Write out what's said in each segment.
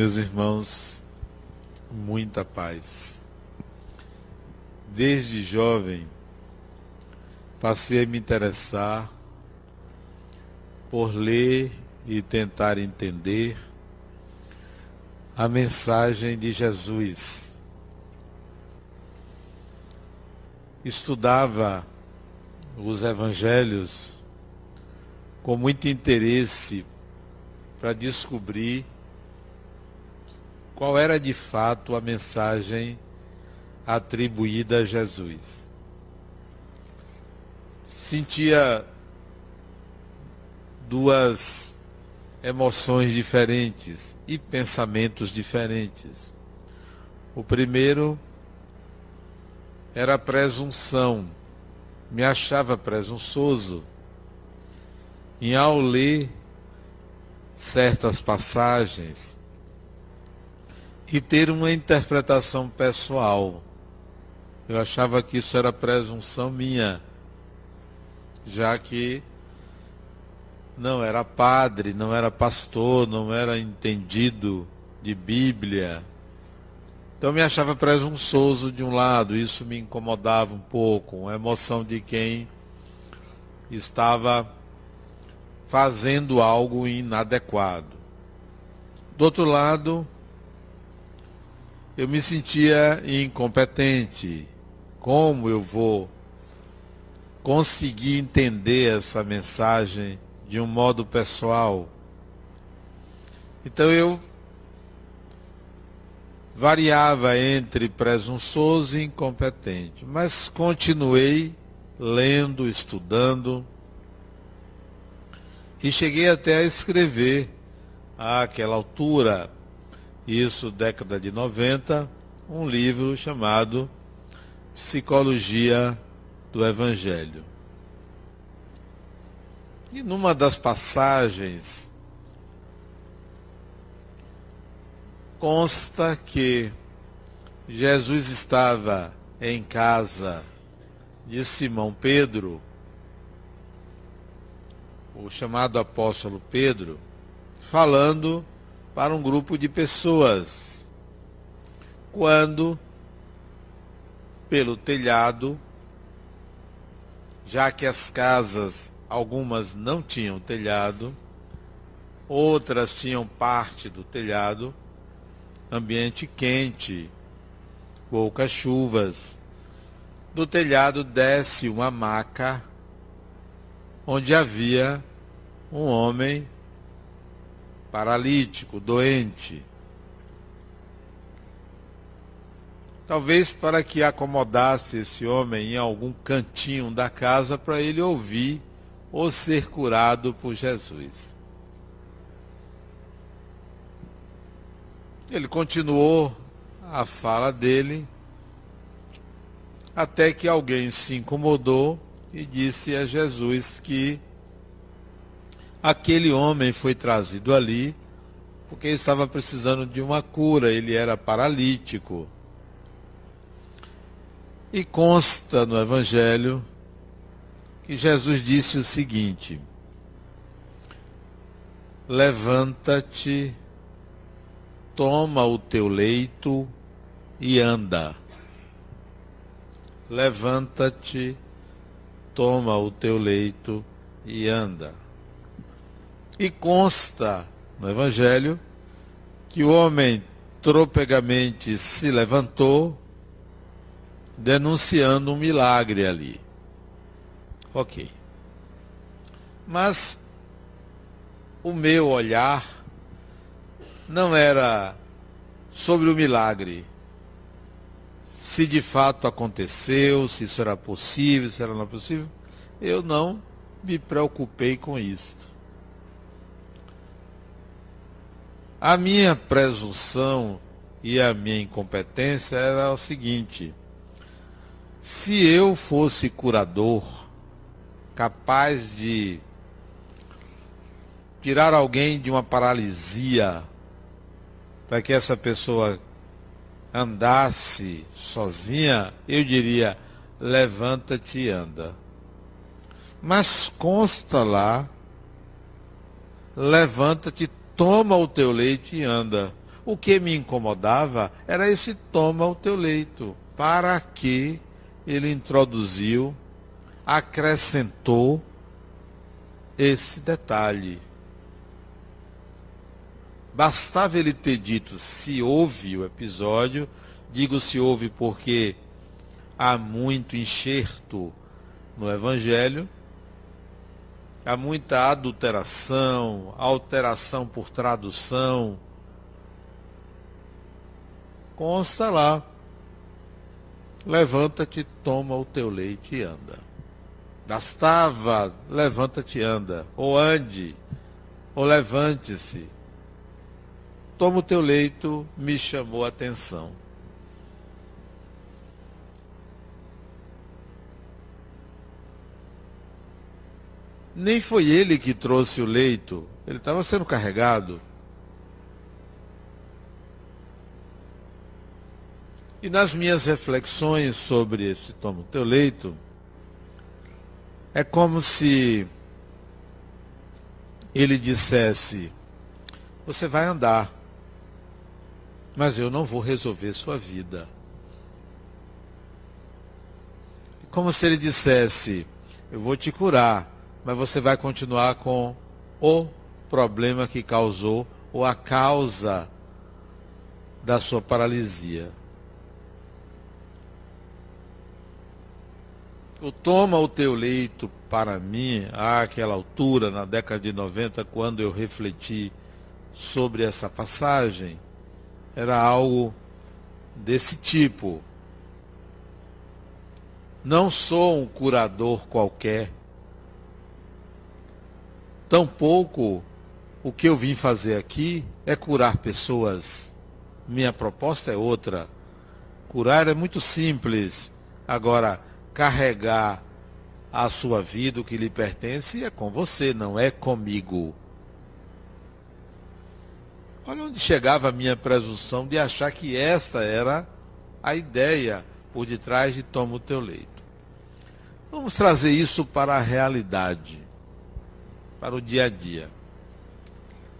Meus irmãos, muita paz. Desde jovem, passei a me interessar por ler e tentar entender a mensagem de Jesus. Estudava os evangelhos com muito interesse para descobrir qual era de fato a mensagem atribuída a Jesus. Sentia duas emoções diferentes e pensamentos diferentes. O primeiro era a presunção, me achava presunçoso em ao ler certas passagens e ter uma interpretação pessoal. Eu achava que isso era presunção minha, já que não era padre, não era pastor, não era entendido de Bíblia. Então me achava presunçoso de um lado, isso me incomodava um pouco, a emoção de quem estava fazendo algo inadequado. Do outro lado, eu me sentia incompetente. Como eu vou conseguir entender essa mensagem de um modo pessoal? Então eu variava entre presunçoso e incompetente, mas continuei lendo, estudando e cheguei até a escrever àquela altura isso década de 90, um livro chamado Psicologia do Evangelho. E numa das passagens consta que Jesus estava em casa de Simão Pedro, o chamado apóstolo Pedro, falando para um grupo de pessoas. Quando, pelo telhado, já que as casas, algumas não tinham telhado, outras tinham parte do telhado, ambiente quente, poucas chuvas. Do telhado desce uma maca onde havia um homem paralítico, doente. Talvez para que acomodasse esse homem em algum cantinho da casa para ele ouvir ou ser curado por Jesus. Ele continuou a fala dele até que alguém se incomodou e disse a Jesus que aquele homem foi trazido ali porque estava precisando de uma cura, ele era paralítico. E consta no Evangelho que Jesus disse o seguinte: Levanta-te, toma o teu leito e anda. Levanta-te, toma o teu leito e anda. E consta no Evangelho que o homem tropegamente se levantou, denunciando um milagre ali. Ok. Mas o meu olhar não era sobre o milagre. Se de fato aconteceu, se isso era possível, se era não possível, eu não me preocupei com isso. A minha presunção e a minha incompetência era o seguinte: se eu fosse curador, capaz de tirar alguém de uma paralisia, para que essa pessoa andasse sozinha, eu diria: levanta-te e anda. Mas consta lá, levanta-te, toma o teu leite e anda. O que me incomodava era esse toma o teu leito. Para que ele introduziu, acrescentou esse detalhe. Bastava ele ter dito se houve o episódio, digo se houve porque há muito enxerto no Evangelho, há muita adulteração, alteração por tradução. Consta lá. Levanta-te, toma o teu leite e anda. Bastava, levanta-te e anda. Ou ande, ou levante-se. Toma o teu leito, me chamou a atenção. Nem foi ele que trouxe o leito, ele estava sendo carregado. E nas minhas reflexões sobre esse toma o teu leito, é como se ele dissesse: Você vai andar, mas eu não vou resolver sua vida. Como se ele dissesse: Eu vou te curar, mas você vai continuar com o problema que causou ou a causa da sua paralisia. O toma o teu leito para mim, àquela altura, na década de 90, quando eu refleti sobre essa passagem, era algo desse tipo. Não sou um curador qualquer Tampouco o que eu vim fazer aqui é curar pessoas. Minha proposta é outra. Curar é muito simples. Agora, carregar a sua vida, o que lhe pertence, é com você, não é comigo. Olha onde chegava a minha presunção de achar que esta era a ideia por detrás de toma o teu leito. Vamos trazer isso para a realidade para o dia a dia.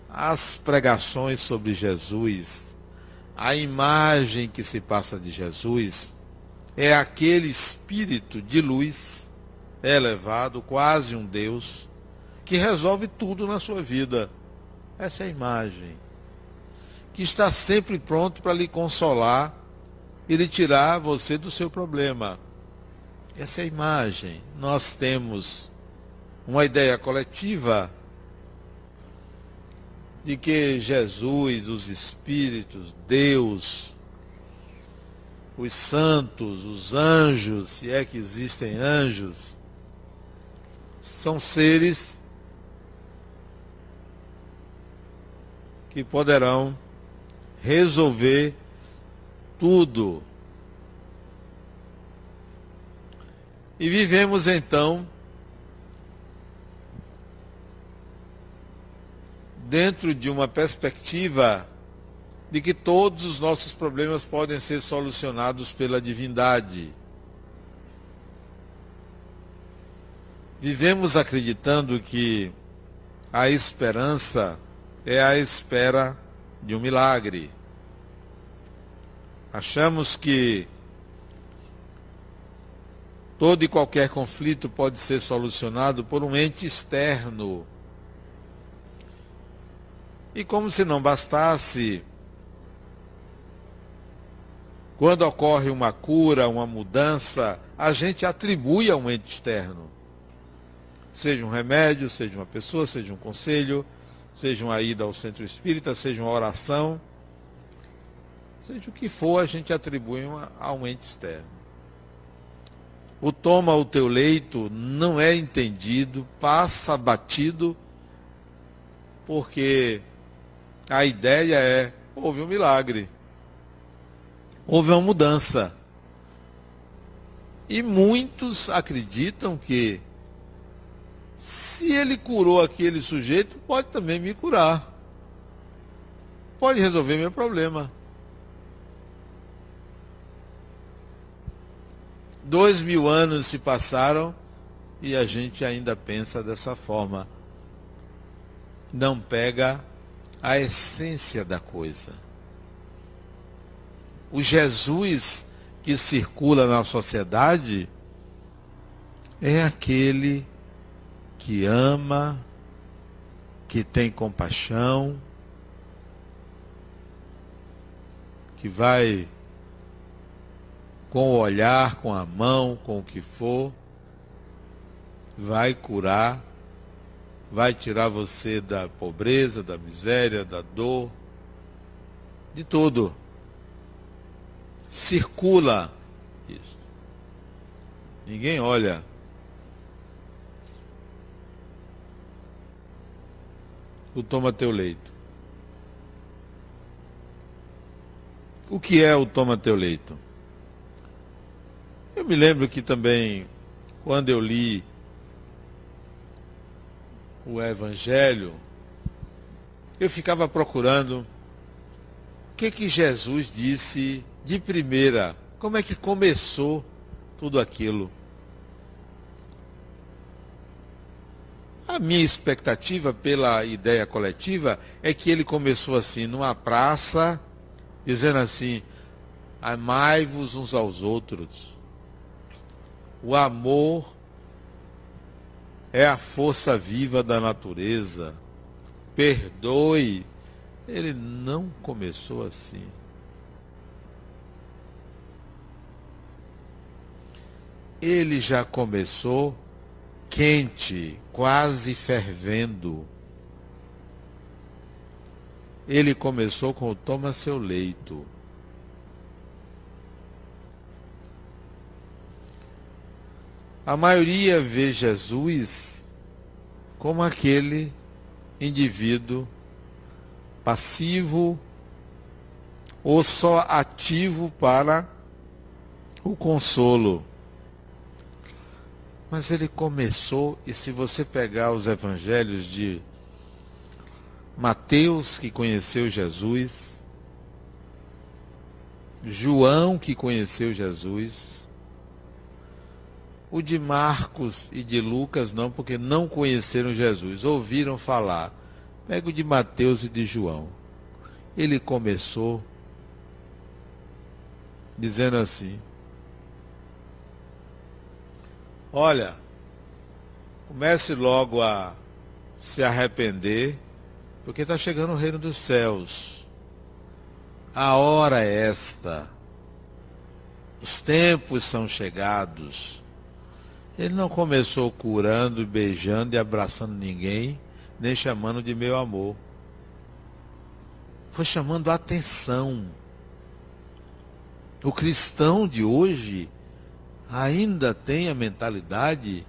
As pregações sobre Jesus, a imagem que se passa de Jesus, é aquele espírito de luz elevado, quase um Deus, que resolve tudo na sua vida. Essa é a imagem. Que está sempre pronto para lhe consolar e lhe tirar você do seu problema. Essa é a imagem. Nós temos uma ideia coletiva de que Jesus, os Espíritos, Deus, os santos, os anjos, se é que existem anjos, são seres que poderão resolver tudo. E vivemos então dentro de uma perspectiva de que todos os nossos problemas podem ser solucionados pela divindade. Vivemos acreditando que a esperança é a espera de um milagre. Achamos que todo e qualquer conflito pode ser solucionado por um ente externo e como se não bastasse, quando ocorre uma cura, uma mudança, a gente atribui a um ente externo. Seja um remédio, seja uma pessoa, seja um conselho, seja uma ida ao centro espírita, seja uma oração. Seja o que for, a gente atribui uma, a um ente externo. O toma o teu leito não é entendido, passa batido, porque a ideia é: houve um milagre. Houve uma mudança. E muitos acreditam que se ele curou aquele sujeito, pode também me curar. Pode resolver meu problema. Dois mil anos se passaram e a gente ainda pensa dessa forma. Não pega a essência da coisa. o Jesus que circula na sociedade é aquele que ama, que tem compaixão, que vai com o olhar, com a mão, com o que for, vai curar, vai tirar você da pobreza, da miséria, da dor, de tudo. Circula isso. Ninguém olha. O toma teu leito. O que é o toma teu leito? Eu me lembro que também, quando eu li o Evangelho, eu ficava procurando o que que Jesus disse de primeira, como é que começou tudo aquilo. A minha expectativa pela ideia coletiva é que ele começou assim, numa praça, dizendo assim: amai-vos uns aos outros. O amor é a força viva da natureza. Perdoe. Ele não começou assim. Ele já começou quente, quase fervendo. Ele começou com o toma seu leito. A maioria vê Jesus como aquele indivíduo passivo ou só ativo para o consolo. Mas ele começou, e se você pegar os evangelhos de Mateus, que conheceu Jesus, João, que conheceu Jesus, o de Marcos e de Lucas não, porque não conheceram Jesus, ouviram falar. Pega o de Mateus e de João. Ele começou dizendo assim: Olha, comece logo a se arrepender, porque está chegando o reino dos céus. A hora é esta. Os tempos são chegados ele não começou curando, beijando e abraçando ninguém, nem chamando de meu amor. Foi chamando a atenção. O cristão de hoje ainda tem a mentalidade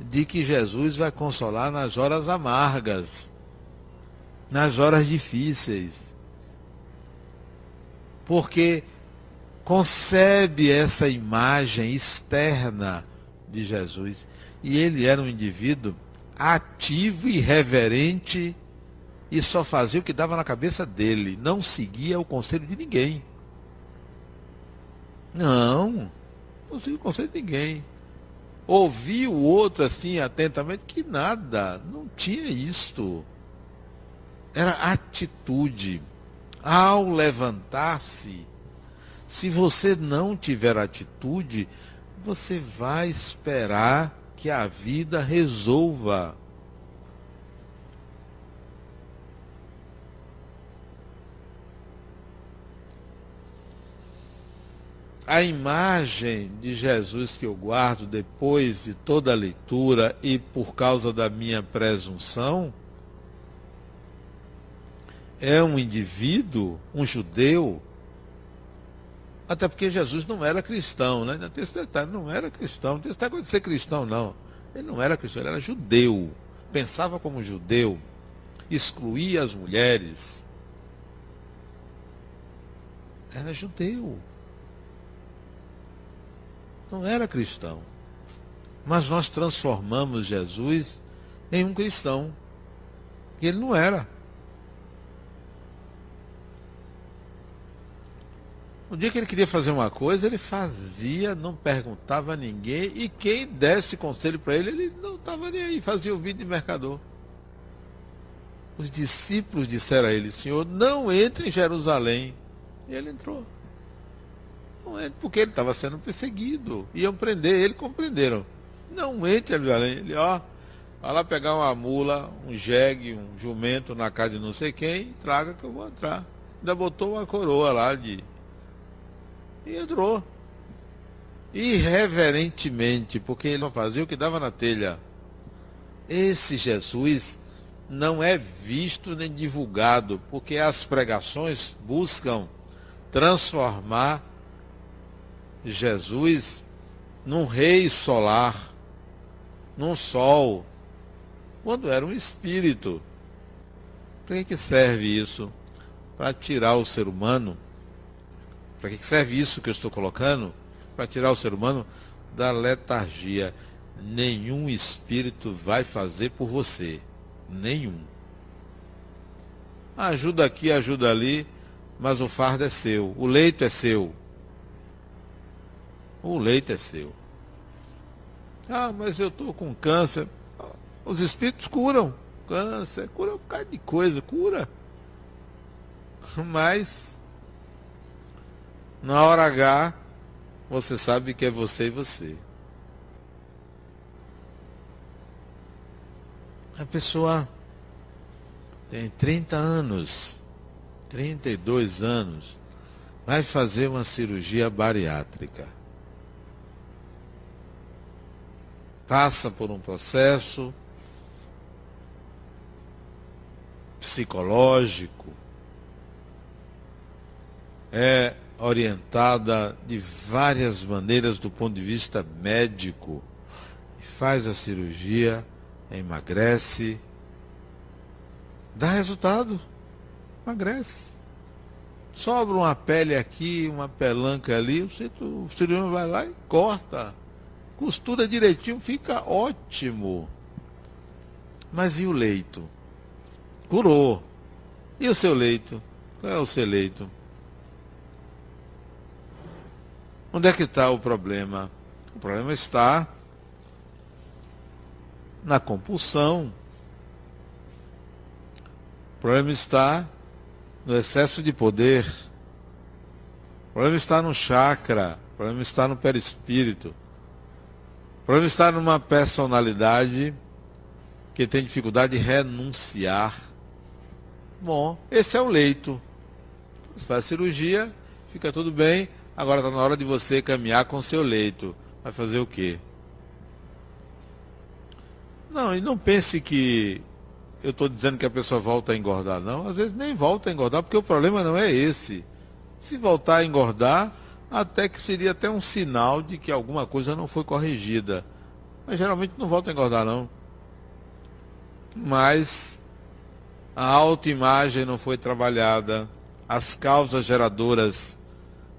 de que Jesus vai consolar nas horas amargas, nas horas difíceis. Porque concebe essa imagem externa de Jesus. E ele era um indivíduo ativo e reverente e só fazia o que dava na cabeça dele, não seguia o conselho de ninguém. Não, não seguia o conselho de ninguém. Ouvia o outro assim atentamente, que nada, não tinha isto. Era atitude. Ao levantar-se, se você não tiver atitude, você vai esperar que a vida resolva. A imagem de Jesus que eu guardo depois de toda a leitura e por causa da minha presunção é um indivíduo, um judeu, até porque Jesus não era cristão, né? Tem esse detalhe, não era cristão, não tem esse detalhe de ser cristão, não. Ele não era cristão, ele era judeu. Pensava como judeu, excluía as mulheres. Era judeu. Não era cristão. Mas nós transformamos Jesus em um cristão. E ele não era. No dia que ele queria fazer uma coisa, ele fazia, não perguntava a ninguém, e quem desse conselho para ele, ele não estava nem aí, fazia o vídeo de mercador. Os discípulos disseram a ele, Senhor, não entre em Jerusalém. E ele entrou. Não entre, porque ele estava sendo perseguido. Iam prender ele, compreenderam. Não entre, Ele, ó, vai lá pegar uma mula, um jegue, um jumento na casa de não sei quem, traga que eu vou entrar. Ainda botou uma coroa lá de. E entrou. Irreverentemente, porque ele não fazia o que dava na telha. Esse Jesus não é visto nem divulgado, porque as pregações buscam transformar Jesus num rei solar, num sol, quando era um espírito. Para que, serve isso? Para tirar o ser humano? Para que, serve isso que eu estou colocando? Para tirar o ser humano da letargia. Nenhum espírito vai fazer por você. Nenhum. Ajuda aqui, ajuda ali, mas o fardo é seu. O leito é seu. O leito é seu. Ah, mas eu estou com câncer. Os espíritos curam. Câncer, cura um bocado de coisa, cura. Mas, na hora H, você sabe que é você e você. A pessoa tem 30 anos, 32 anos, vai fazer uma cirurgia bariátrica. Passa por um processo psicológico, é orientada de várias maneiras do ponto de vista médico, faz a cirurgia emagrece, dá resultado, emagrece. Sobra uma pele aqui, uma pelanca ali, o cirurgião vai lá e corta. Costura direitinho, fica ótimo. Mas e o leito? Curou. E o seu leito? Qual é o seu leito? Onde é que está o problema? O problema está na compulsão. O problema está no excesso de poder. O problema está no chakra. O problema está no perispírito. O problema está numa personalidade que tem dificuldade de renunciar. Bom, esse é o leito. Você faz cirurgia, fica tudo bem. Agora está na hora de você caminhar com seu leito. Vai fazer o quê? Não, e não pense que eu estou dizendo que a pessoa volta a engordar, não. Às vezes nem volta a engordar, porque o problema não é esse. Se voltar a engordar, até que seria até um sinal de que alguma coisa não foi corrigida. Mas geralmente não volta a engordar, não. Mas a autoimagem não foi trabalhada, as causas geradoras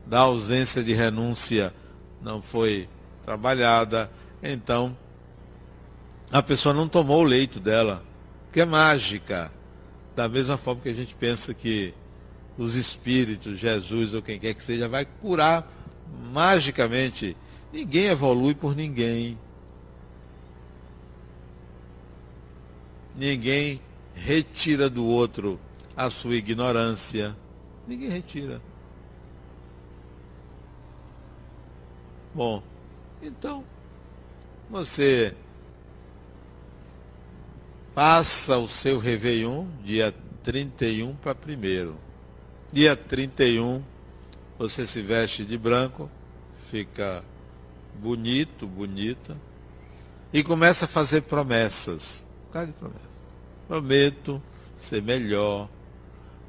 da ausência de renúncia não foi trabalhada, então a pessoa não tomou o leito dela, que é mágica. Da mesma forma que a gente pensa que os espíritos, Jesus ou quem quer que seja, vai curar magicamente. Ninguém evolui por ninguém. Ninguém retira do outro a sua ignorância. Ninguém retira. Bom, então, você Passa o seu Réveillon, dia 31 para 1 Dia 31, você se veste de branco, fica bonito, bonita, e começa a fazer promessas. Cara de promessa. Prometo ser melhor,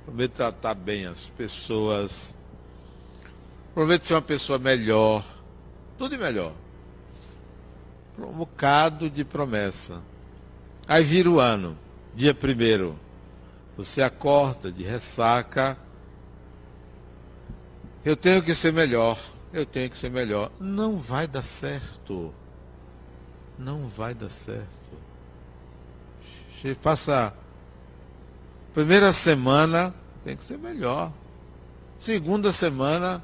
prometo tratar bem as pessoas, prometo ser uma pessoa melhor, tudo de melhor. Um bocado de promessa. Aí vira o ano, dia primeiro. Você acorda de ressaca. Eu tenho que ser melhor. Eu tenho que ser melhor. Não vai dar certo. Não vai dar certo. Passa. Primeira semana, tem que ser melhor. Segunda semana,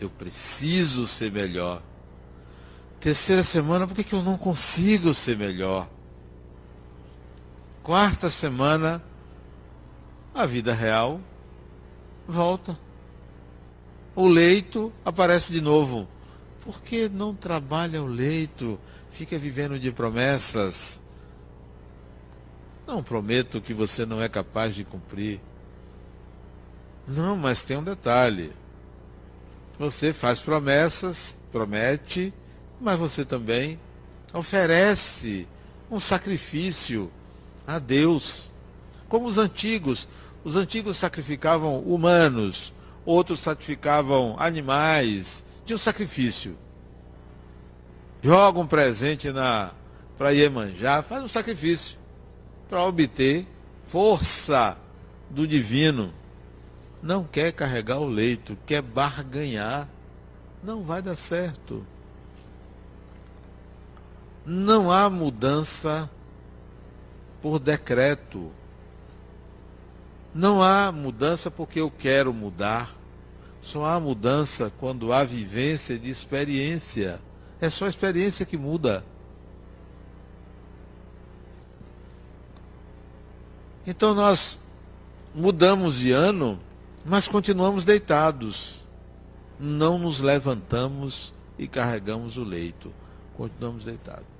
eu preciso ser melhor. Terceira semana, por que, que eu não consigo ser melhor? quarta semana, a vida real volta. o leito aparece de novo. Por que não trabalha o leito? Fica vivendo de promessas. Não prometo que você não é capaz de cumprir. Não, mas tem um detalhe. Você faz promessas, promete, mas você também oferece um sacrifício a Deus. Como os antigos. Os antigos sacrificavam humanos, outros sacrificavam animais. Tinha um sacrifício. Joga um presente na para Iemanjá, faz um sacrifício para obter força do divino. Não quer carregar o leito, quer barganhar. Não vai dar certo. Não há mudança por decreto. Não há mudança porque eu quero mudar. Só há mudança quando há vivência de experiência. É só a experiência que muda. Então nós mudamos de ano, mas continuamos deitados. Não nos levantamos e carregamos o leito. Continuamos deitados.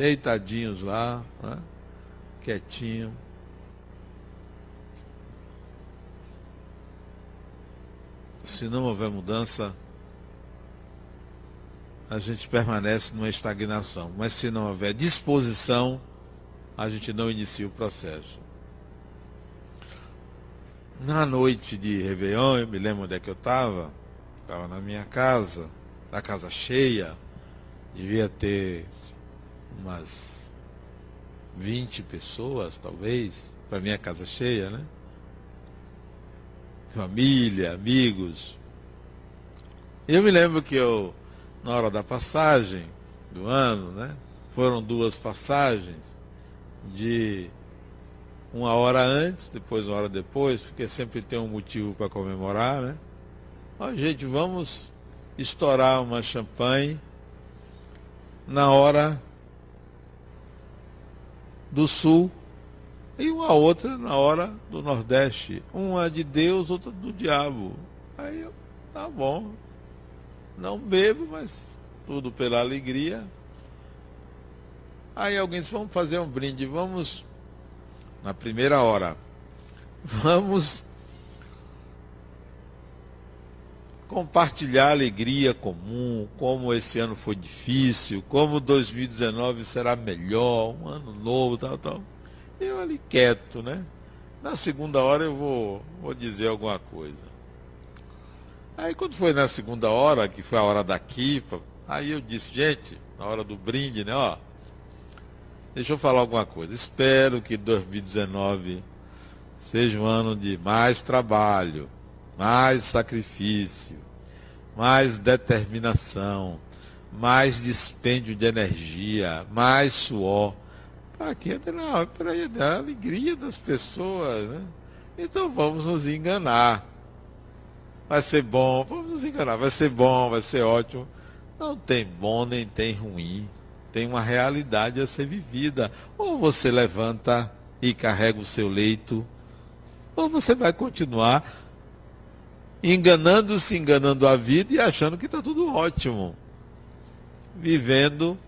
Deitadinhos lá, né? quietinho. Se não houver mudança, a gente permanece numa estagnação. Mas se não houver disposição, a gente não inicia o processo. Na noite de Réveillon, eu me lembro onde é que eu estava. Estava na minha casa, a casa cheia. Devia ter umas 20 pessoas, talvez, para minha casa cheia, né? Família, amigos. Eu me lembro que eu, na hora da passagem do ano, né? Foram duas passagens de uma hora antes, depois uma hora depois, porque sempre tem um motivo para comemorar, né? Ó, gente, vamos estourar uma champanhe na hora do sul e uma outra na hora do nordeste. Uma de Deus, outra do diabo. Aí eu, tá bom. Não bebo, mas tudo pela alegria. Aí alguém disse, vamos fazer um brinde, vamos na primeira hora. Vamos compartilhar a alegria comum, como esse ano foi difícil, como 2019 será melhor, um ano novo, tal, tal. Eu ali quieto, né? Na segunda hora eu vou, vou dizer alguma coisa. Aí quando foi na segunda hora, que foi a hora da Kifa, aí eu disse, gente, na hora do brinde, né, ó, Deixa eu falar alguma coisa. Espero que 2019 seja um ano de mais trabalho, mais sacrifício, mais determinação, mais dispêndio de energia, mais suor. Para quê? Não, para a alegria das pessoas. Né? Então vamos nos enganar. Vai ser bom, vamos nos enganar, vai ser bom, vai ser ótimo. Não tem bom nem tem ruim tem uma realidade a ser vivida. Ou você levanta e carrega o seu leito, ou você vai continuar enganando-se, enganando a vida e achando que está tudo ótimo. Vivendo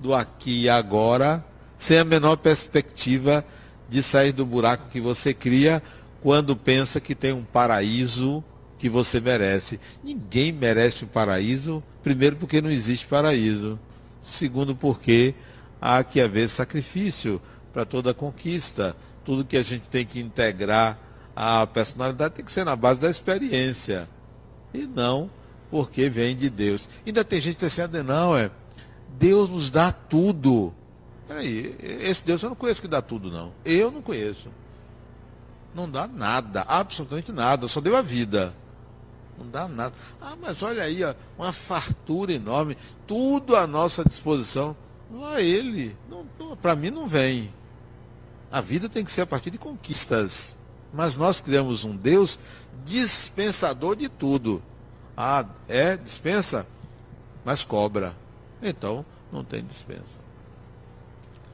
do aqui e agora, sem a menor perspectiva de sair do buraco que você cria quando pensa que tem um paraíso que você merece. Ninguém merece o um paraíso, primeiro porque não existe paraíso. Segundo, porque há que haver sacrifício para toda conquista. Tudo que a gente tem que integrar à personalidade tem que ser na base da experiência. E não porque vem de Deus. Ainda tem gente que diz assim, não, é. Deus nos dá tudo. Peraí, esse Deus eu não conheço que dá tudo, não. Eu não conheço. Não dá nada, absolutamente nada, só deu a vida. Não dá nada. Ah, mas olha aí, ó, uma fartura enorme, tudo à nossa disposição. Não é ele. Para mim não vem. A vida tem que ser a partir de conquistas. Mas nós criamos um Deus dispensador de tudo. Ah, é dispensa, mas cobra. Então, não tem dispensa.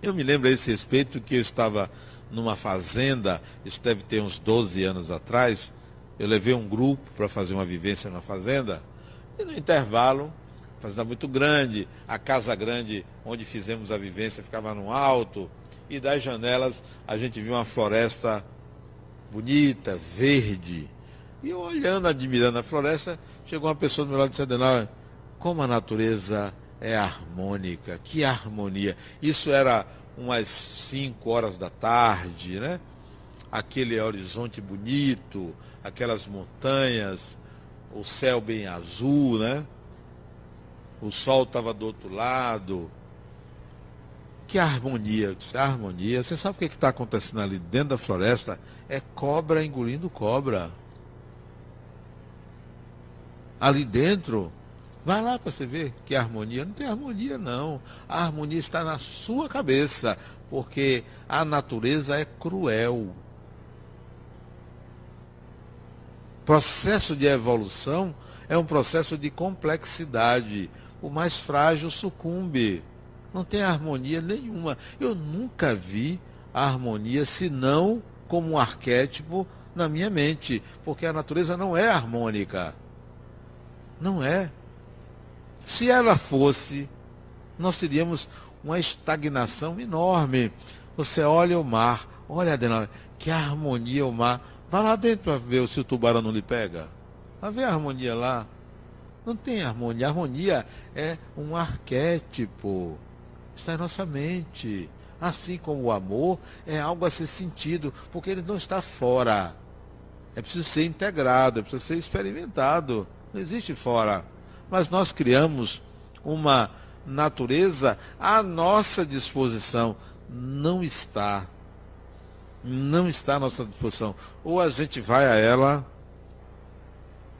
Eu me lembro a esse respeito que eu estava numa fazenda, isso deve ter uns 12 anos atrás, eu levei um grupo para fazer uma vivência na fazenda, e no intervalo, fazenda muito grande, a casa grande onde fizemos a vivência ficava no alto, e das janelas a gente viu uma floresta bonita, verde. E eu olhando, admirando a floresta, chegou uma pessoa do meu lado e disse, Adenauer, como a natureza é harmônica, que harmonia. Isso era umas 5 horas da tarde, né? Aquele horizonte bonito, aquelas montanhas, o céu bem azul, né? O sol estava do outro lado. Que harmonia, eu disse, harmonia. Você sabe o que está acontecendo ali dentro da floresta? É cobra engolindo cobra. Ali dentro, vai lá para você ver que harmonia. Não tem harmonia, não. A harmonia está na sua cabeça, porque a natureza é cruel. Processo de evolução é um processo de complexidade. O mais frágil sucumbe. Não tem harmonia nenhuma. Eu nunca vi harmonia senão como um arquétipo na minha mente, porque a natureza não é harmônica. Não é. Se ela fosse, nós teríamos uma estagnação enorme. Você olha o mar, olha, Adenauer, que harmonia o mar. Vá lá dentro para ver se o tubarão não lhe pega. Vai ver a harmonia lá. Não tem harmonia. A harmonia é um arquétipo. Está em nossa mente. Assim como o amor é algo a ser sentido, porque ele não está fora. É preciso ser integrado, é preciso ser experimentado. Não existe fora. Mas nós criamos uma natureza à nossa disposição. Não está não está à nossa disposição. Ou a gente vai a ela,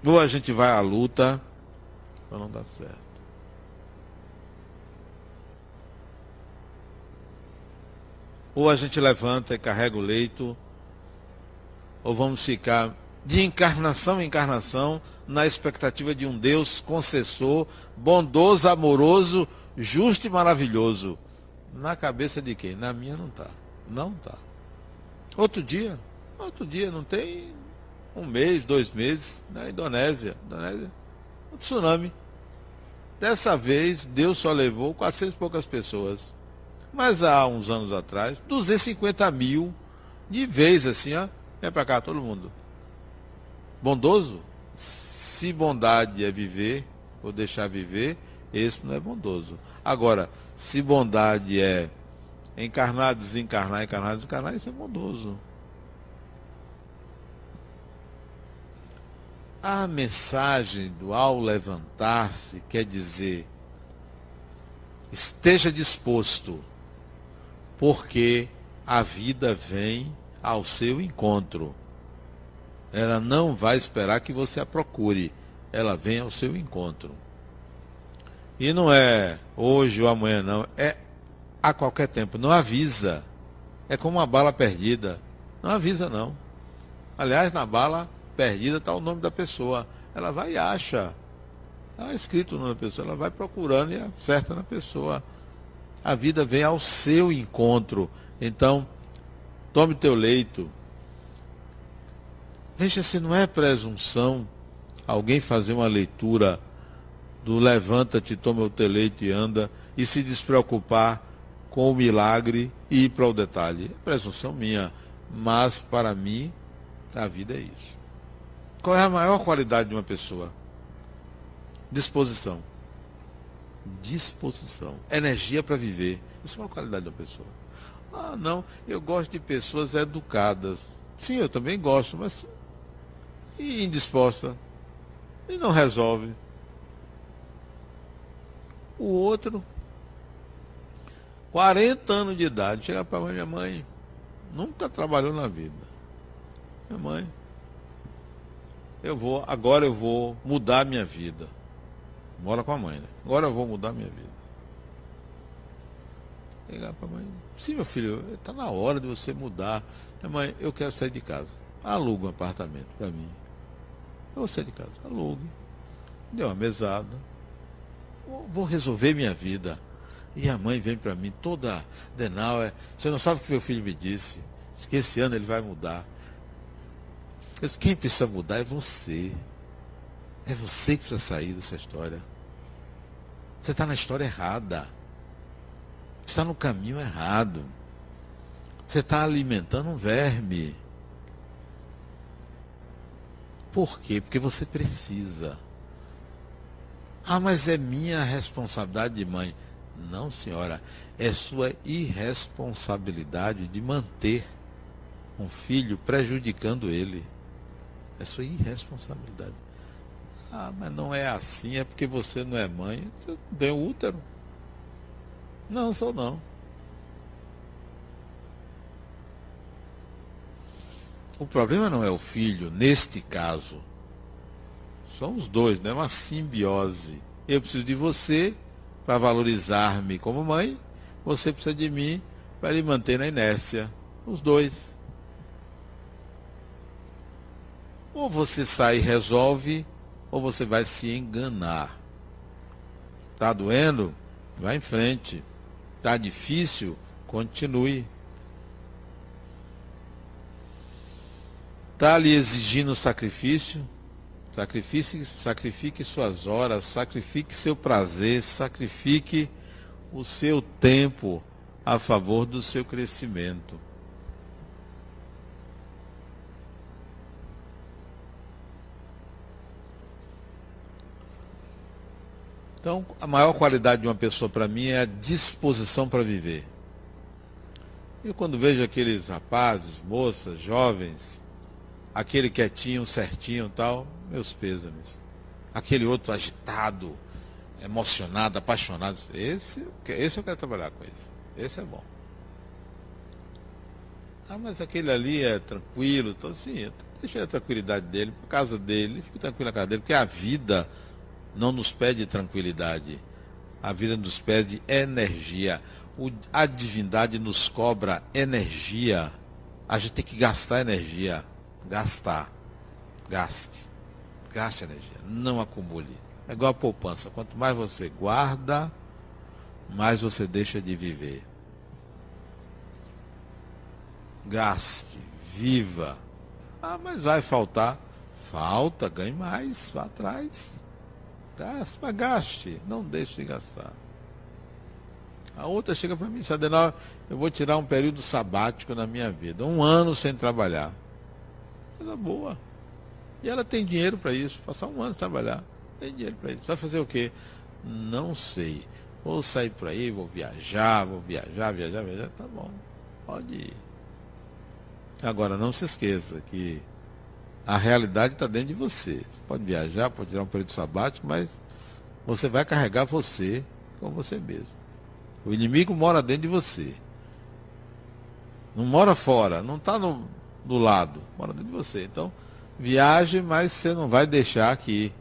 ou a gente vai à luta, para não dar certo. Ou a gente levanta e carrega o leito, ou vamos ficar de encarnação em encarnação na expectativa de um Deus concessor, bondoso, amoroso, justo e maravilhoso. Na cabeça de quem? Na minha não está. Não está. Outro dia, outro dia, não tem um mês, dois meses, na Indonésia, Indonésia, um tsunami. Dessa vez, Deus só levou 400 e poucas pessoas. Mas há uns anos atrás, 250 mil, de vez assim, ó, vem para cá todo mundo. Bondoso? Se bondade é viver, ou deixar viver, esse não é bondoso. Agora, se bondade é Encarnar, desencarnar, encarnar, desencarnar, isso é bondoso. A mensagem do ao levantar-se quer dizer esteja disposto, porque a vida vem ao seu encontro. Ela não vai esperar que você a procure, ela vem ao seu encontro. E não é hoje ou amanhã, não, é a qualquer tempo. Não avisa. É como uma bala perdida. Não avisa, não. Aliás, na bala perdida está o nome da pessoa. Ela vai e acha. Está escrito o nome da pessoa. Ela vai procurando e acerta na pessoa. A vida vem ao seu encontro. Então, tome teu leito. Veja se não é presunção alguém fazer uma leitura do levanta-te, toma o teu leito e anda e se despreocupar com o milagre e ir para o detalhe. É presunção minha, mas para mim a vida é isso. Qual é a maior qualidade de uma pessoa? Disposição. Disposição. Energia para viver. Isso é uma qualidade de uma pessoa. Ah, não, eu gosto de pessoas educadas. Sim, eu também gosto, mas e indisposta. E não resolve. O outro 40 anos de idade, chega para minha mãe, nunca trabalhou na vida. Minha mãe, eu vou, agora eu vou mudar minha vida. Mora com a mãe, né? Agora eu vou mudar minha vida. Para a mãe, sim meu filho, está na hora de você mudar. Mãe, eu quero sair de casa. Aluga um apartamento para mim. Eu vou sair de casa, alugue. Deu uma mesada. Vou resolver minha vida. E a mãe vem para mim toda Denauer, você não sabe o que meu filho me disse, que esse ano ele vai mudar. Quem precisa mudar é você. É você que precisa sair dessa história. Você está na história errada. Você está no caminho errado. Você está alimentando um verme. Por quê? Porque você precisa. Ah, mas é minha responsabilidade de mãe. Não, senhora. É sua irresponsabilidade de manter um filho prejudicando ele. É sua irresponsabilidade. Ah, mas não é assim, é porque você não é mãe. Você tem um útero. Não, sou não. O problema não é o filho, neste caso. São os dois, não é uma simbiose. Eu preciso de você para valorizar-me como mãe, você precisa de mim para lhe manter na inércia. Os dois. Ou você sai e resolve, ou você vai se enganar. Tá doendo? Vai em frente. Tá difícil? Continue. Tá lhe exigindo sacrifício? Sacrifique, sacrifique suas horas, sacrifique seu prazer, sacrifique o seu tempo a favor do seu crescimento. Então, a maior qualidade de uma pessoa para mim é a disposição para viver. Eu quando vejo aqueles rapazes, moças, jovens, aquele quietinho, certinho tal, meus pêsames. Aquele outro agitado, emocionado, apaixonado, esse, esse eu quero trabalhar com esse. Esse é bom. Ah, mas aquele ali é tranquilo, então sim, deixa a tranquilidade dele, por causa dele, fique tranquilo na casa dele, porque a vida não nos pede tranquilidade. A vida nos pede energia. O, a divindade nos cobra energia. A gente tem que gastar energia. Gastar. Gaste. Gaste energia. Não acumule. É igual a poupança. Quanto mais você guarda, mais você deixa de viver. Gaste. Viva. Ah, mas vai faltar. Falta, ganhe mais, vá atrás. Gaste, não deixe de gastar. A outra chega para mim e diz, eu vou tirar um período sabático na minha vida, um ano sem trabalhar. Coisa boa. E ela tem dinheiro para isso, passar um ano sem trabalhar. Tem dinheiro para isso. Vai fazer o quê? Não sei. Vou sair por aí, vou viajar, vou viajar, viajar, viajar, tá bom. Pode ir. Agora não se esqueça que a realidade está dentro de você. Você pode viajar, pode tirar um período sabático, mas você vai carregar você com você mesmo. O inimigo mora dentro de você. Não mora fora, não está no, do lado, mora dentro de você. Então, viaje, mas você não vai deixar que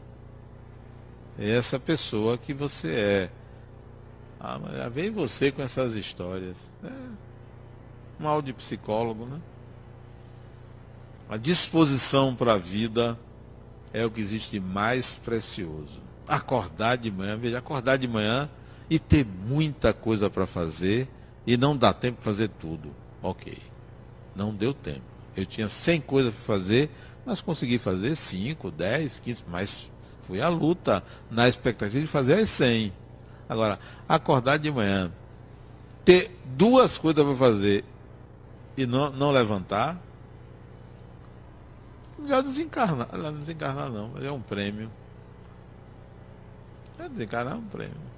essa pessoa que você é. Ah, mas vem você com essas histórias. É, mal de psicólogo, né? A disposição para a vida é o que existe de mais precioso. Acordar de manhã, veja, acordar de manhã e ter muita coisa para fazer e não dá tempo para fazer tudo. Ok. Não deu tempo. Eu tinha 100 coisas para fazer, mas consegui fazer 5, 10, 15, mas fui à luta na expectativa de fazer as 100. Agora, acordar de manhã, ter duas coisas para fazer e não, não levantar, Melhor desencarnar. Não desencarnar não, é um prêmio. É desencarnar é um prêmio.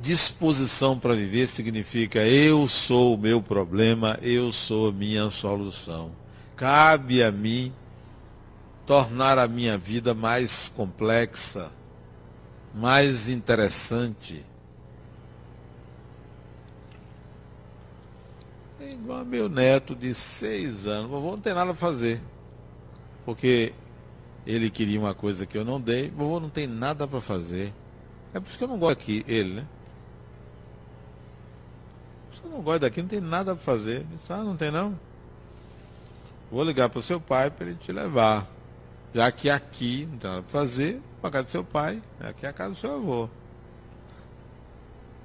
Disposição para viver significa eu sou o meu problema, eu sou a minha solução. Cabe a mim tornar a minha vida mais complexa, mais interessante igual meu neto de seis anos. Vovô não tem nada a fazer. Porque ele queria uma coisa que eu não dei. Vovô não tem nada para fazer. É por isso que eu não gosto aqui, ele, né? Por isso que eu não gosto daqui, não tem nada para fazer. Ah, não tem não? Vou ligar para o seu pai para ele te levar. Já que aqui não tem nada para fazer, para casa do seu pai, aqui é a casa do seu avô.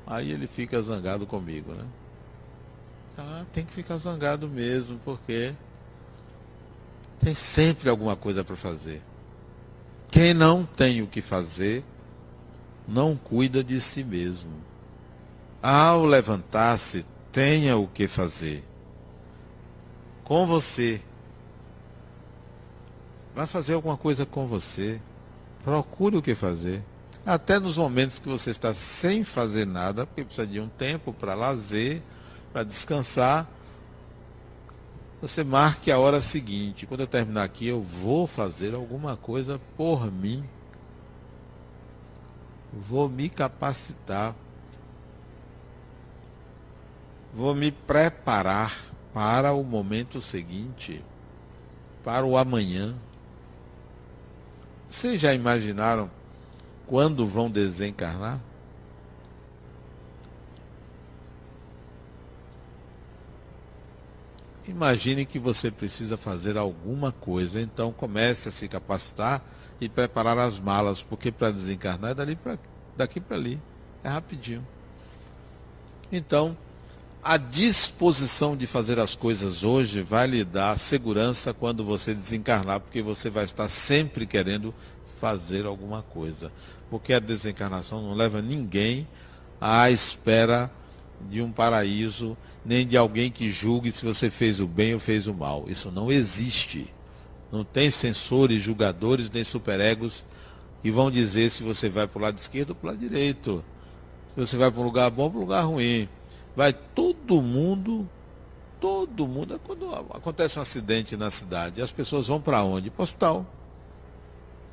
Aí ele fica zangado comigo, né? Ah, tem que ficar zangado mesmo, porque tem sempre alguma coisa para fazer. Quem não tem o que fazer, não cuida de si mesmo. Ao levantar-se, tenha o que fazer. Com você. Vai fazer alguma coisa com você. Procure o que fazer. Até nos momentos que você está sem fazer nada, porque precisa de um tempo para lazer, para descansar. Você marque a hora seguinte. Quando eu terminar aqui, eu vou fazer alguma coisa por mim. Vou me capacitar. Vou me preparar para o momento seguinte, para o amanhã. Vocês já imaginaram quando vão desencarnar? Imagine que você precisa fazer alguma coisa, então comece a se capacitar e preparar as malas, porque para desencarnar é dali pra, daqui para ali. É rapidinho. Então, a disposição de fazer as coisas hoje vai lhe dar segurança quando você desencarnar, porque você vai estar sempre querendo fazer alguma coisa. Porque a desencarnação não leva ninguém à espera de um paraíso, nem de alguém que julgue se você fez o bem ou fez o mal. Isso não existe. Não tem censores, julgadores, nem superegos que vão dizer se você vai para o lado esquerdo ou para o lado direito. Se você vai para um lugar bom ou para um lugar ruim. Vai todo mundo, todo mundo. É quando acontece um acidente na cidade, as pessoas vão para onde? Para o hospital.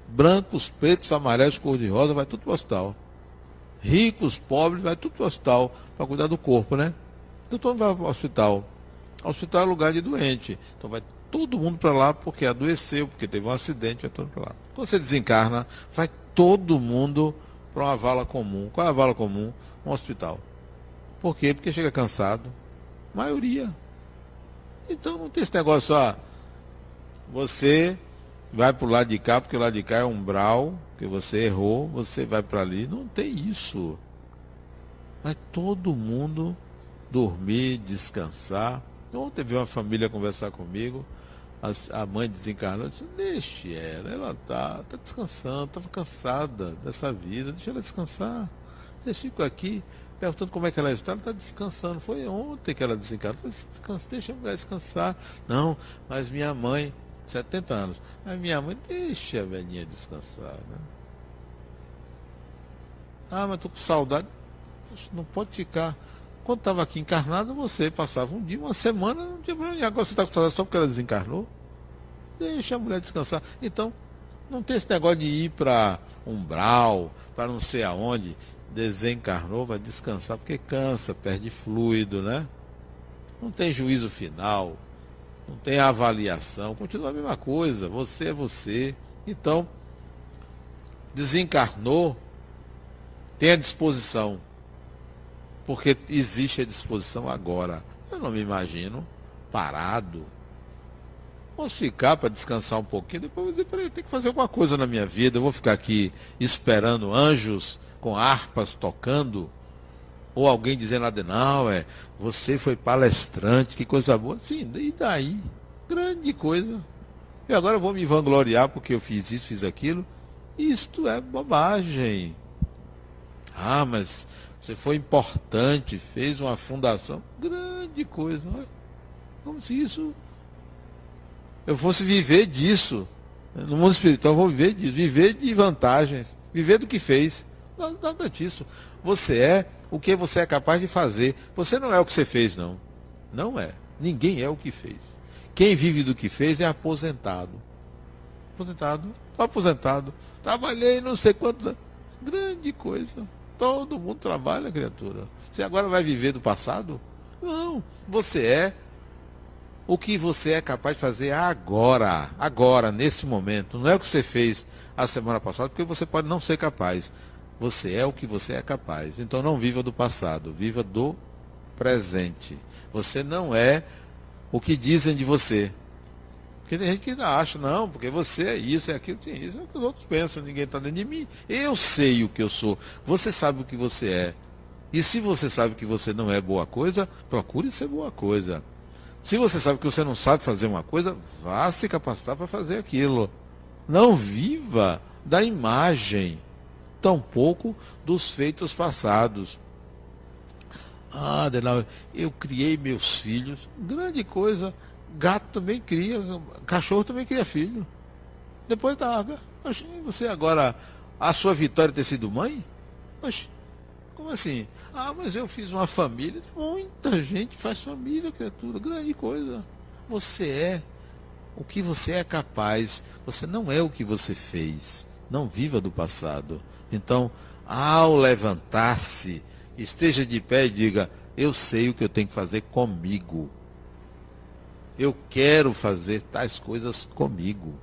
Brancos, pretos, amarelos, cor-de-rosa, vai tudo para o hospital. Ricos, pobres, vai tudo para o hospital para cuidar do corpo, né? Então todo mundo vai para o hospital. O hospital é lugar de doente. Então vai todo mundo para lá porque adoeceu, porque teve um acidente, vai todo para lá. Quando você desencarna, vai todo mundo para uma vala comum. Qual é a vala comum? Um hospital. Por quê? Porque chega cansado. Maioria. Então não tem esse negócio, ó. Você vai para o lado de cá, porque o lado de cá é umbral, que você errou, você vai para ali. Não tem isso. Vai todo mundo dormir, descansar. Ontem veio uma família conversar comigo, a, a mãe desencarnou, disse, deixe ela, ela está tá descansando, estava cansada dessa vida, deixa ela descansar. Eles ficam aqui perguntando como é que ela está, ela está descansando. Foi ontem que ela desencarnou, descansa, deixa a mulher descansar. Não, mas minha mãe, 70 anos, mas minha mãe deixa a velhinha descansar, né? Ah, mas estou com saudade. Poxa, não pode ficar. Quando estava aqui encarnado, você passava um dia, uma semana, não tinha problema. Agora você está com saudade só porque ela desencarnou? Deixa a mulher descansar. Então, não tem esse negócio de ir para umbral, para não sei aonde. Desencarnou, vai descansar, porque cansa, perde fluido, né? Não tem juízo final, não tem avaliação, continua a mesma coisa, você é você. Então, desencarnou, tem a disposição porque existe a disposição agora. Eu não me imagino parado. Posso ficar para descansar um pouquinho, depois vou dizer, peraí, tenho que fazer alguma coisa na minha vida, eu vou ficar aqui esperando anjos com harpas tocando, ou alguém dizendo, não, é, você foi palestrante, que coisa boa. Sim, e daí? Grande coisa. E agora eu vou me vangloriar porque eu fiz isso, fiz aquilo. Isto é bobagem. Ah, mas você foi importante, fez uma fundação. Grande coisa. Como se isso. Eu fosse viver disso. No mundo espiritual, eu vou viver disso. Viver de vantagens. Viver do que fez. Nada disso. Você é o que você é capaz de fazer. Você não é o que você fez, não. Não é. Ninguém é o que fez. Quem vive do que fez é aposentado. Aposentado. Estou aposentado. Trabalhei não sei quantos anos. Grande coisa. Todo mundo trabalha, criatura. Você agora vai viver do passado? Não. Você é o que você é capaz de fazer agora, agora, nesse momento. Não é o que você fez a semana passada, porque você pode não ser capaz. Você é o que você é capaz. Então não viva do passado, viva do presente. Você não é o que dizem de você. Porque tem gente que ainda acha, não, porque você é isso, é aquilo, sim, isso é o que os outros pensam, ninguém está dentro de mim. Eu sei o que eu sou. Você sabe o que você é. E se você sabe que você não é boa coisa, procure ser boa coisa. Se você sabe que você não sabe fazer uma coisa, vá se capacitar para fazer aquilo. Não viva da imagem, tampouco dos feitos passados. Ah, Adenal, eu criei meus filhos. Grande coisa. Gato também cria, cachorro também cria filho. Depois da água. Você agora, a sua vitória ter sido mãe? Oxe, como assim? Ah, mas eu fiz uma família. Muita gente faz família, criatura. Grande coisa. Você é o que você é capaz. Você não é o que você fez. Não viva do passado. Então, ao levantar-se, esteja de pé e diga: Eu sei o que eu tenho que fazer comigo. Eu quero fazer tais coisas comigo.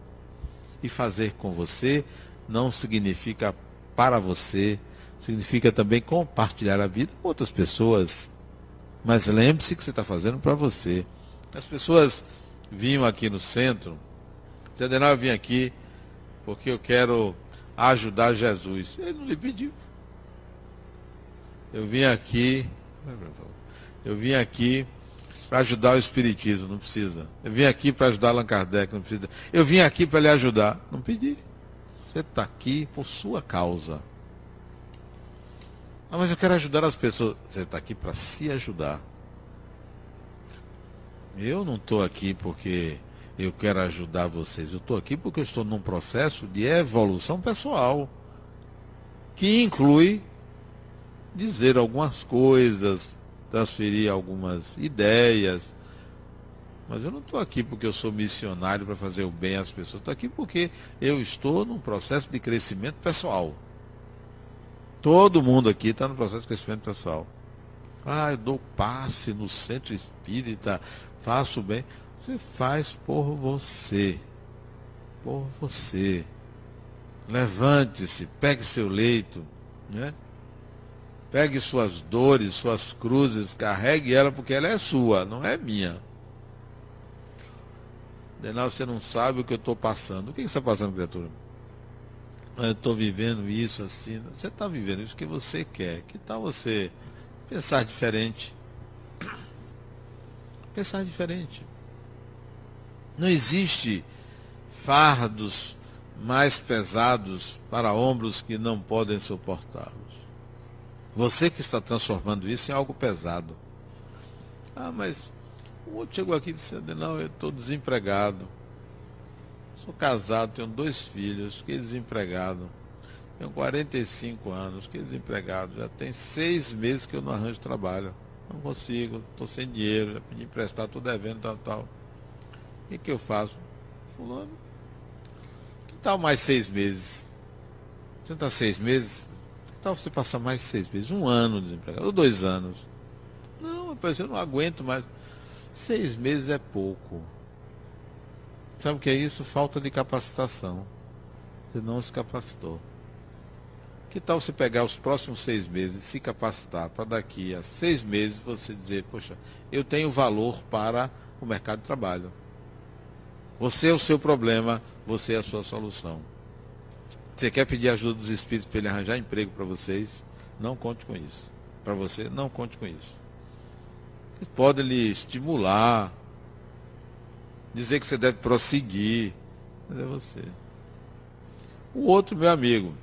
E fazer com você não significa para você, significa também compartilhar a vida com outras pessoas. Mas lembre-se que você está fazendo para você. As pessoas vinham aqui no centro. Zé Denal, vim aqui porque eu quero ajudar Jesus. Ele não lhe pediu. Eu vim aqui. Eu vim aqui para ajudar o Espiritismo, não precisa. Eu vim aqui para ajudar Allan Kardec, não precisa. Eu vim aqui para lhe ajudar. Não pedi. Você está aqui por sua causa. Ah, mas eu quero ajudar as pessoas. Você está aqui para se ajudar. Eu não estou aqui porque eu quero ajudar vocês. Eu estou aqui porque eu estou num processo de evolução pessoal. Que inclui dizer algumas coisas, transferir algumas ideias. Mas eu não estou aqui porque eu sou missionário para fazer o bem às pessoas. Estou aqui porque eu estou num processo de crescimento pessoal. Todo mundo aqui está no processo de crescimento pessoal. Ah, eu dou passe no centro espírita, faço bem. Você faz por você. Por você. Levante-se, pegue seu leito, né? Pegue suas dores, suas cruzes, carregue ela porque ela é sua, não é minha. Denal, você não sabe o que eu estou passando. O que você está passando, criatura? eu estou vivendo isso assim. Você está vivendo isso que você quer. Que tal você pensar diferente? Pensar diferente. Não existe fardos mais pesados para ombros que não podem suportá-los. Você que está transformando isso em algo pesado. Ah, mas o outro chegou aqui e disse, não, eu estou desempregado. Sou casado, tenho dois filhos, fiquei desempregado. Tenho 45 anos, fiquei desempregado. Já tem seis meses que eu não arranjo trabalho. Não consigo, estou sem dinheiro, já pedi emprestar, estou devendo, tal, tal. O que, eu faço? Fulano, que tal mais seis meses? Você está seis meses? Que tal você passar mais seis meses? Um ano desempregado, ou dois anos? Não, rapaz, eu não aguento mais. Seis meses é pouco. Sabe o que é isso? Falta de capacitação. Você não se capacitou. Que tal você pegar os próximos seis meses e se capacitar para daqui a seis meses você dizer, poxa, eu tenho valor para o mercado de trabalho. Você é o seu problema, você é a sua solução. Você quer pedir ajuda dos espíritos para ele arranjar emprego para vocês? Não conte com isso. Para você, não conte com isso. Podem lhe estimular, dizer que você deve prosseguir. Mas é você. O outro, meu amigo.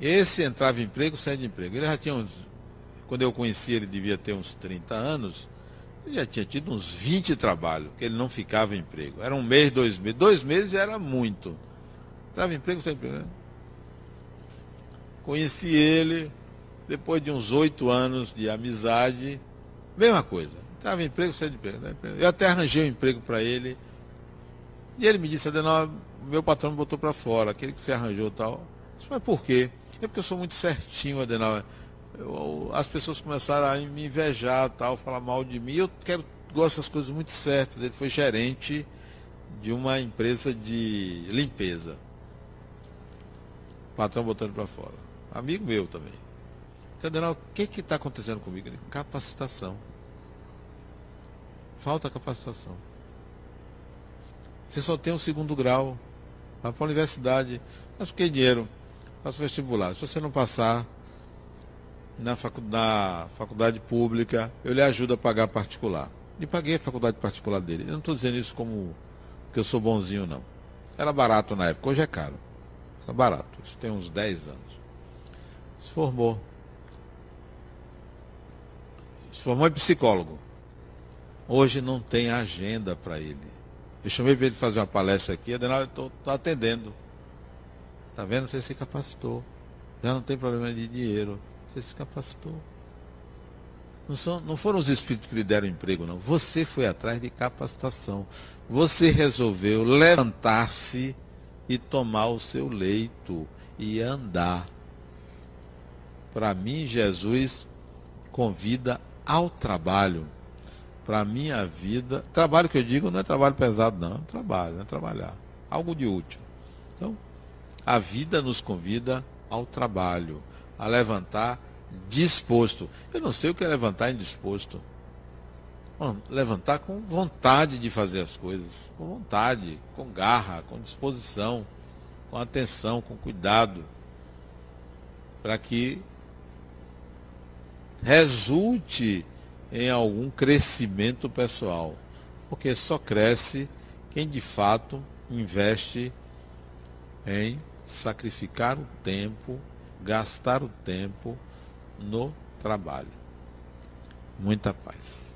Esse entrava em emprego, saia de emprego. Ele já tinha uns. Quando eu conheci, ele devia ter uns 30 anos. Ele já tinha tido uns 20 trabalhos, que ele não ficava em emprego. Era um mês, dois meses. Dois meses já era muito. Entrava em emprego, de emprego. Né? Conheci ele, depois de uns oito anos de amizade, mesma coisa. Em emprego, saía de emprego, Eu até arranjei um emprego para ele. E ele me disse, Adenal, meu patrão me botou para fora, aquele que você arranjou tal. disse, mas por quê? É porque eu sou muito certinho, Adenal. Eu, as pessoas começaram a me invejar, tal, falar mal de mim. Eu quero, gosto das coisas muito certas. Ele foi gerente de uma empresa de limpeza. O patrão botando para fora. Amigo meu também. Adenal, o que está acontecendo comigo? Capacitação. Falta capacitação. Você só tem um segundo grau. Vai para a universidade. Mas que dinheiro? Faça vestibular. Se você não passar, na faculdade, na faculdade pública, eu lhe ajudo a pagar particular. E paguei a faculdade particular dele. Eu não estou dizendo isso como que eu sou bonzinho, não. Era barato na época, hoje é caro. Era barato, isso tem uns 10 anos. Se formou. Se formou em psicólogo. Hoje não tem agenda para ele. Eu chamei para ele fazer uma palestra aqui, Adenal, eu estou atendendo. Está vendo? Você se capacitou. Já não tem problema de dinheiro. Você se capacitou. Não, são, não foram os espíritos que lhe deram emprego, não. Você foi atrás de capacitação. Você resolveu levantar-se e tomar o seu leito e andar. Para mim, Jesus convida ao trabalho. Para minha vida, trabalho que eu digo não é trabalho pesado, não, é trabalho, é trabalhar. Algo de útil. Então, a vida nos convida ao trabalho, a levantar disposto. Eu não sei o que é levantar indisposto. Bom, levantar com vontade de fazer as coisas, com vontade, com garra, com disposição, com atenção, com cuidado, para que resulte em algum crescimento pessoal. Porque só cresce quem de fato investe em sacrificar o tempo, gastar o tempo no trabalho. Muita paz.